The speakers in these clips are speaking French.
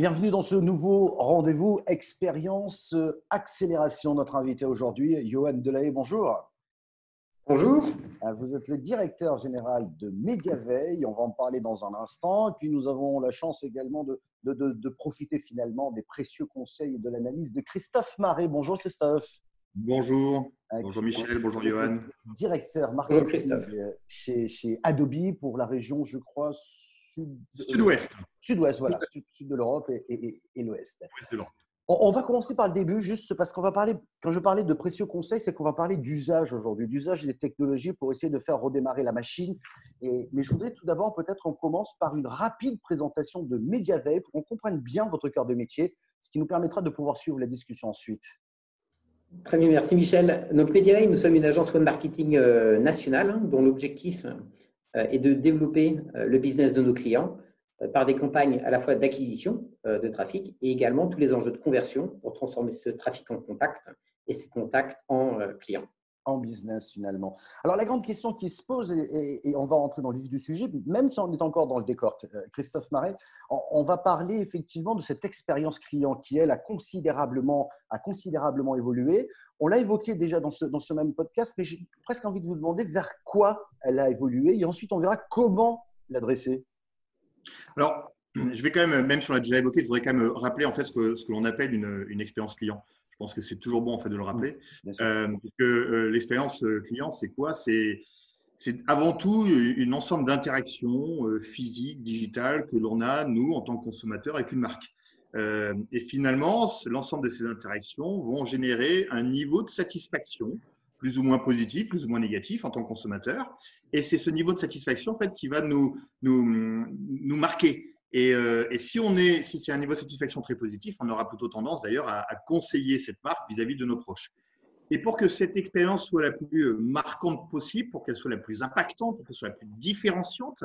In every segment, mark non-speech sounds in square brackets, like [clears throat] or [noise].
Bienvenue dans ce nouveau rendez-vous expérience accélération. Notre invité aujourd'hui, Johan Delahaye, bonjour. Bonjour. Euh, vous êtes le directeur général de Mediaveil. On va en parler dans un instant. Et puis nous avons la chance également de, de, profiter finalement des précieux conseils et de l'analyse de Christophe Marais. Bonjour Christophe. Bonjour. bonjour Michel, bonjour Johan. Directeur marketing chez, chez Adobe pour la région, je crois, Sud-ouest. Sud-ouest, voilà. Sud, de l'Europe et, l'ouest. On, va commencer par le début, juste parce qu'on va parler, quand je parlais de précieux conseils, c'est qu'on va parler d'usage aujourd'hui, d'usage des technologies pour essayer de faire redémarrer la machine. Et, mais je voudrais tout d'abord, peut-être, on commence par une rapide présentation de MediaVape pour qu'on comprenne bien votre cœur de métier, ce qui nous permettra de pouvoir suivre la discussion ensuite. Très bien, merci Michel. Donc MediaVape, nous sommes une agence web marketing euh, nationale hein, dont l'objectif euh, et de développer euh, le business de nos clients par des campagnes à la fois d'acquisition de trafic et également tous les enjeux de conversion pour transformer ce trafic en contact et ces contacts en clients en business finalement. Alors la grande question qui se pose, et, on va rentrer dans le vif du sujet, même si on est encore dans le décor, euh, Christophe Marais, on, va parler effectivement de cette expérience client qui, elle, a considérablement, a considérablement évolué. On l'a évoqué déjà dans ce, dans ce même podcast, mais j'ai presque envie de vous demander vers quoi elle a évolué, et ensuite on verra comment l'adresser. Alors, [clears throat] je vais quand même, même si on l'a déjà évoqué, je voudrais quand même rappeler en fait ce que, ce que l'on appelle une, une expérience client. Je pense que c'est toujours bon en fait de le rappeler. Euh, que euh, l'expérience euh, client, c'est quoi? C'est avant tout une ensemble d'interactions physiques, digitales que l'on a, nous, en tant que consommateurs, avec une marque. et finalement, l'ensemble de ces interactions vont générer un niveau de satisfaction plus ou moins positif, plus ou moins négatif en tant que consommateur. Et c'est ce niveau de satisfaction en fait, qui va nous, nous, nous marquer. Euh, et, si on est, si c'est un niveau de satisfaction très positif, on aura plutôt tendance d'ailleurs à, conseiller cette marque vis-à-vis de nos proches. Et pour que cette expérience soit la plus euh, marquante possible, pour qu'elle soit la plus impactante, pour qu'elle soit la plus différenciante,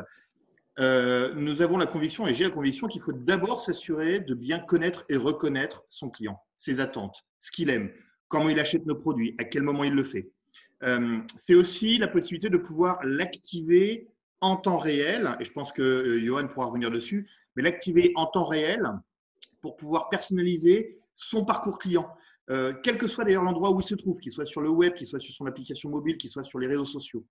euh, nous avons la conviction, et j'ai la conviction, qu'il faut d'abord s'assurer de bien connaître et reconnaître son client, ses attentes, ce qu'il aime, comment il achète nos produits, à quel moment il le fait. c'est aussi la possibilité de pouvoir l'activer en temps réel, et je pense que euh, Johan pourra revenir dessus, mais l'activer en temps réel pour pouvoir personnaliser son parcours client. Euh, quel que soit d'ailleurs l'endroit où il se trouve, qu'il soit sur le web, qu'il soit sur son application mobile, qu'il soit sur les réseaux sociaux.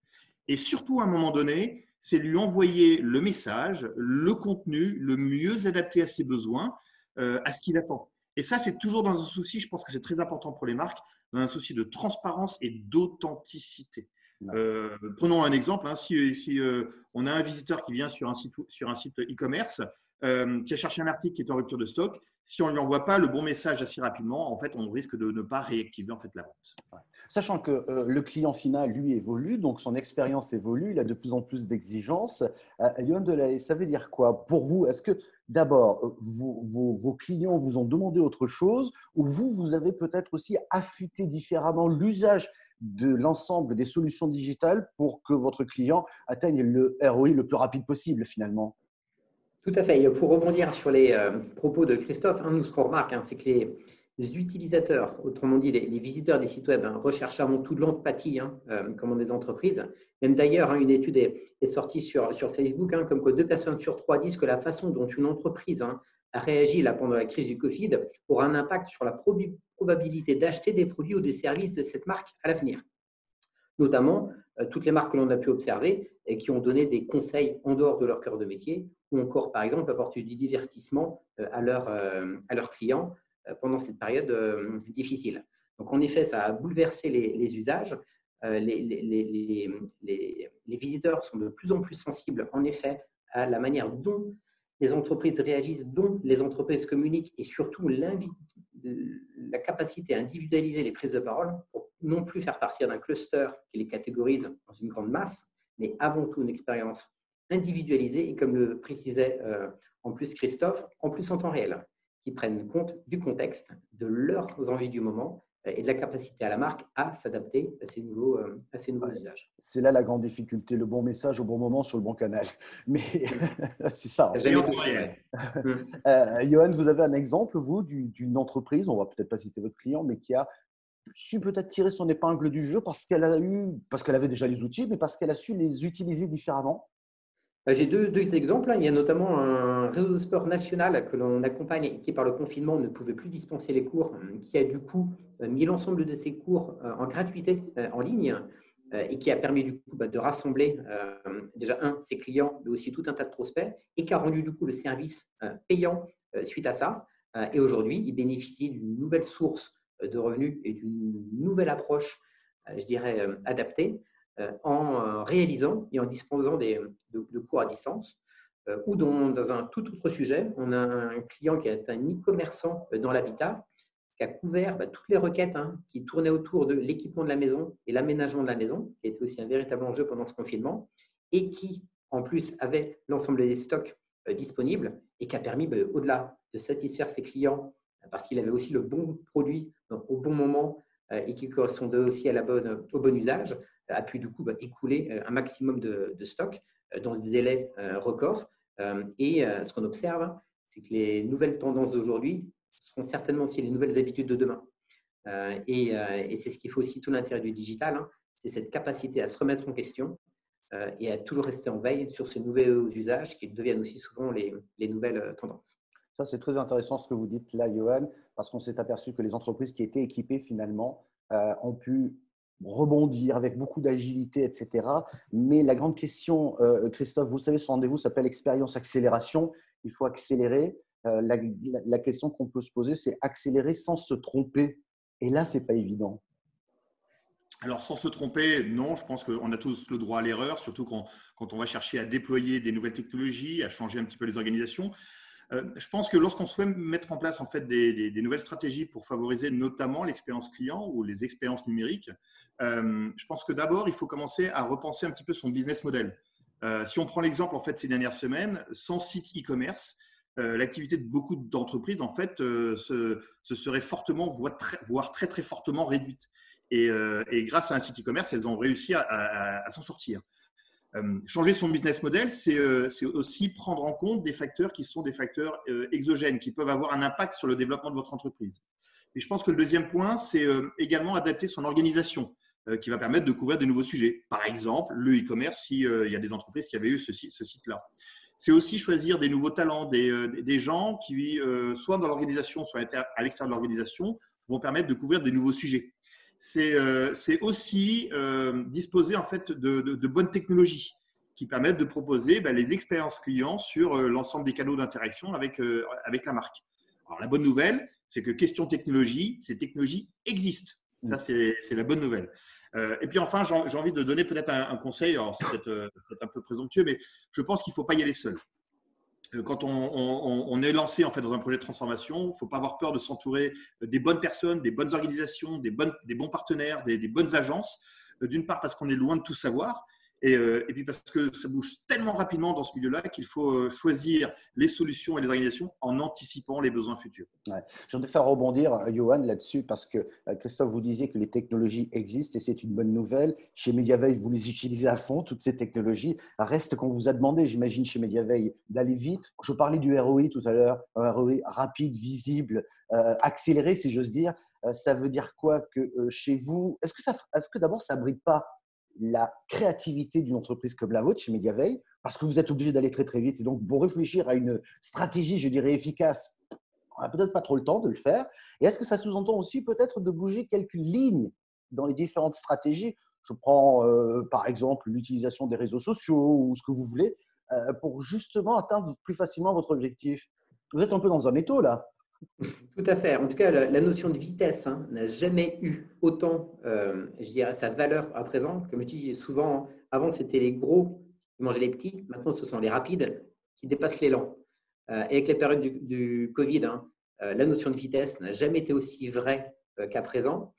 Et surtout, à un moment donné, c'est lui envoyer le message, le contenu le mieux adapté à ses besoins, euh, à ce qu'il attend. Et ça, c'est toujours dans un souci, je pense que c'est très important pour les marques, dans un souci de transparence et d'authenticité. Euh, prenons un exemple. Hein, si, euh, on a un visiteur qui vient sur un site e-commerce, euh, qui a cherché un article qui est en rupture de stock, si on ne lui envoie pas le bon message assez rapidement, en fait, on risque de ne pas réactiver en fait la vente. Sachant que le client final, lui, évolue, donc son expérience évolue, il a de plus en plus d'exigences. Yohan ça veut dire quoi? Pour vous Est-ce que d'abord, vos, vos, clients vous ont demandé autre chose ou vous, vous avez peut-être aussi affûté différemment l'usage de l'ensemble des solutions digitales pour que votre client atteigne le ROI le plus rapide possible finalement Tout à fait. Pour rebondir sur les euh, propos de Christophe, hein, nous, ce qu'on remarque, hein, c'est que les, utilisateurs, autrement dit les, visiteurs des sites web, hein, recherchent avant tout de l'empathie, euh, comme des entreprises. Même d'ailleurs, une étude est, sortie sur, sur Facebook, comme quoi deux personnes sur trois disent que la façon dont une entreprise a réagi là, pendant la crise du Covid aura un impact sur la probabilité d'acheter des produits ou des services de cette marque à l'avenir. Notamment, euh, toutes les marques que l'on a pu observer et qui ont donné des conseils en dehors de leur cœur de métier ou encore, par exemple, apporté du divertissement euh, à, euh, à leurs clients pendant cette période difficile. Donc, en effet, ça a bouleversé les, usages. Les, les, les, visiteurs sont de plus en plus sensibles, en effet, à la manière dont les entreprises réagissent, dont les entreprises communiquent et surtout la capacité à individualiser les prises de parole pour non plus faire partir d'un cluster qui les catégorise dans une grande masse, mais avant tout une expérience individualisée et comme le précisait euh, en plus Christophe, en plus en temps réel, qui prennent compte du contexte, de leurs envies du moment et de la capacité à la marque à s'adapter à ces nouveaux, euh, à ces nouveaux usages. C'est là la grande difficulté, le bon message au bon moment sur le bon canal. [laughs] Mais [laughs] c'est ça. [laughs] euh, Johan, vous avez un exemple, vous, d'une entreprise, on va peut-être pas citer votre client, mais qui a su peut-être tirer son épingle du jeu parce qu'elle a eu, parce qu'elle avait déjà les outils, mais parce qu'elle a su les utiliser différemment? Bah, j'ai deux, deux, exemples. Hein. Il y a notamment un réseau de sport national que l'on accompagne et qui, par le confinement, ne pouvait plus dispenser les cours, qui a du coup mis l'ensemble de ses cours en gratuité en ligne et qui a permis du coup bah, de rassembler déjà un, ses clients, mais aussi tout un tas de prospects et qui a rendu du coup le service payant suite à ça. Et aujourd'hui, il bénéficie d'une nouvelle source de revenus et d'une nouvelle approche, je dirais, adaptée. Euh, en euh, réalisant et en disposant des, de, cours à distance. Euh, ou dans, un tout autre sujet, on a un client qui est un e-commerçant dans l'habitat, qui a couvert bah, toutes les requêtes hein, qui tournaient autour de l'équipement de la maison et l'aménagement de la maison, qui était aussi un véritable enjeu pendant ce confinement, et qui, en plus, avait l'ensemble des stocks disponibles et qui a permis, bah, au-delà de satisfaire ses clients, parce qu'il avait aussi le bon produit au bon moment et qui correspondait aussi à au bon usage, a pu du coup bah, écouler euh, un maximum de, stock euh, dans des délais euh, records. Et ce qu'on observe, c'est que les nouvelles tendances d'aujourd'hui seront certainement aussi les nouvelles habitudes de demain. Et, c'est ce qu'il faut aussi tout l'intérêt du digital, hein. c'est cette capacité à se remettre en question et à toujours rester en veille sur ces nouveaux usages qui deviennent aussi souvent les nouvelles tendances. Ça, c'est très intéressant ce que vous dites là, Johan, parce qu'on s'est aperçu que les entreprises qui étaient équipées finalement ont pu rebondir avec beaucoup d'agilité, etc. Mais la grande question, euh, Christophe, vous savez, ce rendez-vous s'appelle expérience accélération. Il faut accélérer. Euh, la, question qu'on peut se poser, c'est accélérer sans se tromper. Et là, c'est pas évident. Alors, sans se tromper, non, je pense qu'on a tous le droit à l'erreur, surtout quand, quand, on va chercher à déployer des nouvelles technologies, à changer un petit peu les organisations. Euh, je pense que lorsqu'on souhaite mettre en place en fait des, nouvelles stratégies pour favoriser notamment l'expérience client ou les expériences numériques, euh, je pense que d'abord il faut commencer à repenser un petit peu son business model. Euh, si on prend l'exemple en fait ces dernières semaines, sans site e-commerce, l'activité de beaucoup d'entreprises en fait se, serait fortement voire très très fortement réduite. Et, grâce à un site e-commerce, elles ont réussi à s'en sortir. Euh, changer son business model, euh, c'est aussi prendre en compte des facteurs qui sont des facteurs euh, exogènes, qui peuvent avoir un impact sur le développement de votre entreprise. Et je pense que le deuxième point, c'est également adapter son organisation, qui va permettre de couvrir de nouveaux sujets. Par exemple, le e-commerce, s'il y a des entreprises qui avaient eu ce, site-là. C'est aussi choisir des nouveaux talents, des, des gens qui, soit dans l'organisation, soit à l'extérieur de l'organisation, vont permettre de couvrir de nouveaux sujets. Euh, c'est aussi euh, disposer en fait de, bonnes technologies qui permettent de proposer ben, les expériences clients sur euh, l'ensemble des canaux d'interaction avec, avec la marque. Alors, la bonne nouvelle, c'est que question technologie, ces technologies existent. Ça, c'est la bonne nouvelle. et puis enfin, j'ai envie de donner peut-être un, un, conseil. C'est peut-être un peu présomptueux, mais je pense qu'il ne faut pas y aller seul. Quand on, est lancé en fait dans un projet de transformation, il ne faut pas avoir peur de s'entourer des bonnes personnes, des bonnes organisations, des bons partenaires, des bonnes agences. Euh, d'une part parce qu'on est loin de tout savoir, euh, et, puis parce que ça bouge tellement rapidement dans ce milieu-là qu'il faut euh, choisir les solutions et les organisations en anticipant les besoins futurs. Ouais. Je voudrais faire rebondir, euh, Johan, là-dessus, parce que Christophe, vous disiez que les technologies existent et c'est une bonne nouvelle. Chez Mediaveil, vous les utilisez à fond, toutes ces technologies. Reste qu'on vous a demandé, j'imagine, chez Mediaveil, d'aller vite. Je parlais du ROI tout à l'heure, un ROI rapide, visible, accéléré, si j'ose dire. ça veut dire quoi que chez vous? Est-ce que, est-ce que d'abord, ça ne bride pas la créativité d'une entreprise comme la vôtre chez Mediaveil, parce que vous êtes obligé d'aller très très vite. Et donc, pour réfléchir à une stratégie, je dirais, efficace, on n'a peut-être pas trop le temps de le faire. Et est-ce que ça sous-entend aussi peut-être de bouger quelques lignes dans les différentes stratégies? Je prends euh, par exemple l'utilisation des réseaux sociaux ou ce que vous voulez, euh, pour justement atteindre plus facilement votre objectif. Vous êtes un peu dans un étau là. Tout à fait. En tout cas, la, notion de vitesse hein, n'a jamais eu autant, euh, je dirais, sa valeur à présent. Comme je dis souvent, avant, c'était les gros qui mangeaient les petits. Maintenant, ce sont les rapides qui dépassent les lents. Euh, et avec les périodes du, Covid, hein, euh, la notion de vitesse n'a jamais été aussi vraie qu'à présent.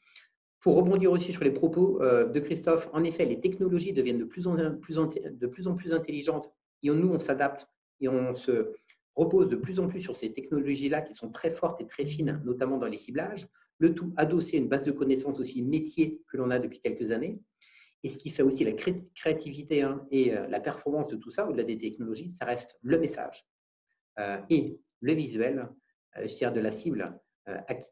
Pour rebondir aussi sur les propos de Christophe, en effet, les technologies deviennent de plus en plus, de plus, en plus intelligentes et nous, on s'adapte et on se, repose de plus en plus sur ces technologies-là qui sont très fortes et très fines, notamment dans les ciblages, le tout adossé à une base de connaissances aussi métier que l'on a depuis quelques années. Et ce qui fait aussi la créativité hein, et euh, la performance de tout ça, au-delà des technologies, ça reste le message euh, et le visuel, euh, je dirais de la cible,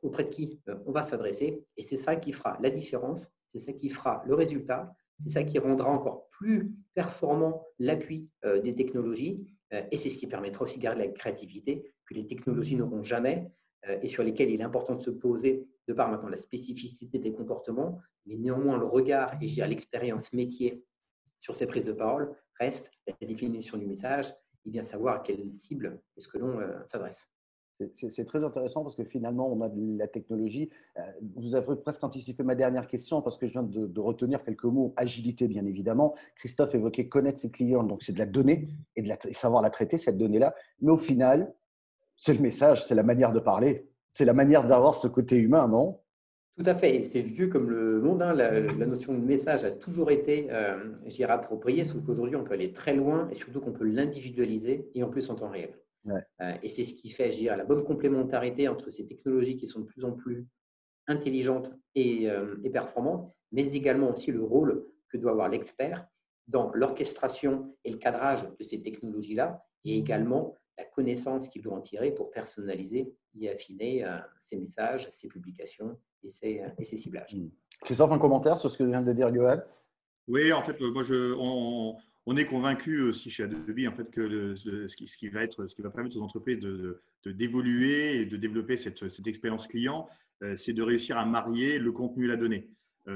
auprès de qui on va s'adresser. Et c'est ça qui fera la différence, c'est ça qui fera le résultat, c'est ça qui rendra encore plus performant l'appui des technologies. Et c'est ce qui permettra aussi de garder la créativité que les technologies n'auront jamais et sur lesquelles il est important de se poser de par maintenant la spécificité des comportements, mais néanmoins le regard et l'expérience métier sur ces prises de parole reste la définition du message et bien savoir à quelle cible est-ce que l'on euh, s'adresse. C'est très intéressant parce que finalement, on a de la technologie. Euh, vous avez presque anticipé ma dernière question parce que je viens de, retenir quelques mots. Agilité, bien évidemment. Christophe évoquait connaître ses clients, donc c'est de la donnée et, de savoir la traiter, cette donnée-là. Mais au final, c'est le message, c'est la manière de parler, c'est la manière d'avoir ce côté humain, non? Tout à fait. C'est vieux comme le monde. Hein. La, notion de message a toujours été, euh, appropriée, sauf qu'aujourd'hui, on peut aller très loin et surtout qu'on peut l'individualiser et en plus en temps réel. Euh, et c'est ce qui fait, je la bonne complémentarité entre ces technologies qui sont de plus en plus intelligentes et, euh, et performantes, mais également aussi le rôle que doit avoir l'expert dans l'orchestration et le cadrage de ces technologies-là et également la connaissance qu'il doit en tirer pour personnaliser et affiner euh, ses messages, ses publications et ses, et ses ciblages. Hmm. Christophe, un commentaire sur ce que vient de dire Johan Oui, en fait, moi, je, on, on, est convaincu aussi chez Adobe en fait, que ce, qui, va permettre aux entreprises de, d'évoluer et de développer cette, expérience client, euh, c'est de réussir à marier le contenu et la donnée.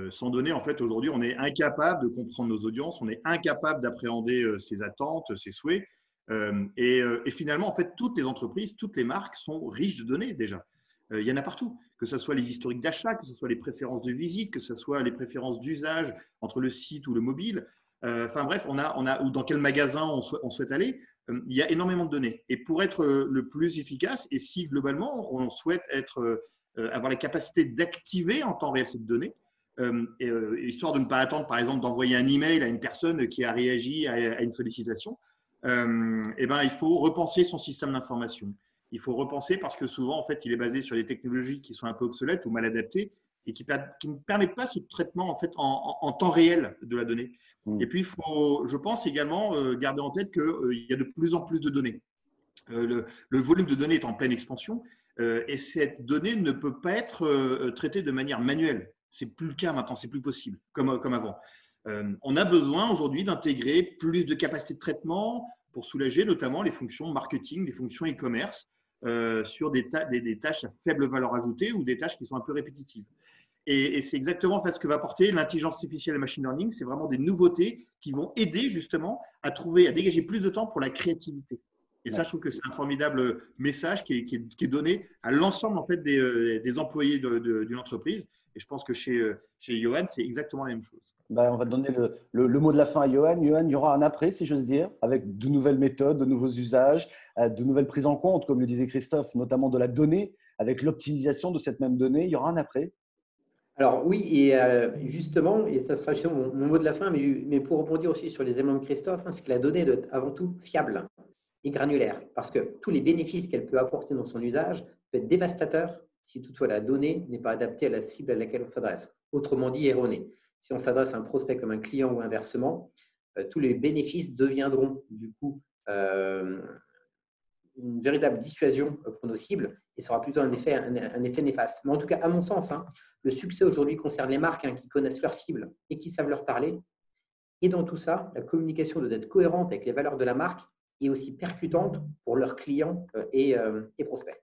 sans données, en fait, aujourd'hui, on est incapable de comprendre nos audiences, on est incapable d'appréhender ses attentes, ses souhaits. Euh, euh, et, finalement, en fait, toutes les entreprises, toutes les marques sont riches de données déjà. Euh, il y en a partout, que ce soit les historiques d'achat, que ce soit les préférences de visite, que ce soit les préférences d'usage entre le site ou le mobile. Enfin bref, on a, on a, ou dans quel magasin on, souhaite, aller. il y a énormément de données. Et pour être le plus efficace, et si globalement on souhaite être, avoir la capacité d'activer en temps réel cette donnée, histoire de ne pas attendre, par exemple, d'envoyer un email à une personne qui a réagi à une sollicitation, euh, eh ben, il faut repenser son système d'information. Il faut repenser parce que souvent, en fait, il est basé sur des technologies qui sont un peu obsolètes ou mal adaptées et qui, qui ne permettent pas ce traitement en, fait, en, temps réel de la donnée. Hmm. Et puis, il faut, je pense également euh, garder en tête qu'il euh, y a de plus en plus de données. le, volume de données est en pleine expansion et cette donnée ne peut pas être traitée de manière manuelle. C'est plus le cas maintenant, c'est plus possible comme, comme avant. Euh, on a besoin aujourd'hui d'intégrer plus de capacités de traitement pour soulager notamment les fonctions marketing, les fonctions e-commerce euh, sur des, tâches à faible valeur ajoutée ou des tâches qui sont un peu répétitives. Et, c'est exactement ce que va apporter l'intelligence artificielle et le machine learning. C'est vraiment des nouveautés qui vont aider justement à trouver, à dégager plus de temps pour la créativité. Et ça, je trouve que c'est un formidable message qui est, donné à l'ensemble en fait des, euh, employés d'une entreprise. Et je pense que chez, chez Johan, c'est exactement la même chose. Ben, on va donner le, mot de la fin à Johan. Johan, il y aura un après, si j'ose dire, avec de nouvelles méthodes, de nouveaux usages, euh, de nouvelles prises en compte, comme le disait Christophe, notamment de la donnée, avec l'optimisation de cette même donnée. Il y aura un après alors oui, et euh, justement, et ça sera justement mon, mot de la fin, mais, pour rebondir aussi sur les éléments de Christophe, hein, c'est que la donnée doit avant tout fiable et granulaire, parce que tous les bénéfices qu'elle peut apporter dans son usage peuvent être dévastateurs si toutefois la donnée n'est pas adaptée à la cible à laquelle on s'adresse, autrement dit erronée si on s'adresse à un prospect comme un client ou inversement, euh, tous les bénéfices deviendront du coup euh, une véritable dissuasion pour nos cibles et sera plutôt un effet, un, effet néfaste. Mais en tout cas, à mon sens, hein, le succès aujourd'hui concerne les marques hein, qui connaissent leur cible et qui savent leur parler. Et dans tout ça, la communication doit être cohérente avec les valeurs de la marque et aussi percutante pour leurs clients euh, et prospects.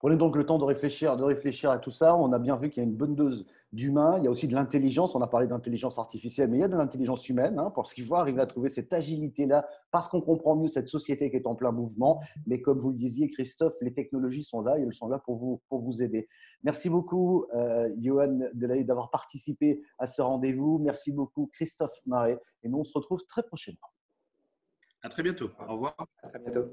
Prenez donc le temps de réfléchir, de réfléchir à tout ça. On a bien vu qu'il y a une bonne dose d'humain. Il y a aussi de l'intelligence. On a parlé d'intelligence artificielle, mais il y a de l'intelligence humaine hein, parce qu'il faut arriver à trouver cette agilité-là parce qu'on comprend mieux cette société qui est en plein mouvement. Mais comme vous le disiez, Christophe, les technologies sont là et elles sont là pour vous, pour vous aider. Merci beaucoup, euh, Johan Delahaye, d'avoir participé à ce rendez-vous. Merci beaucoup, Christophe Marais. Et nous, on se retrouve très prochainement. À très bientôt. Au revoir. À très bientôt.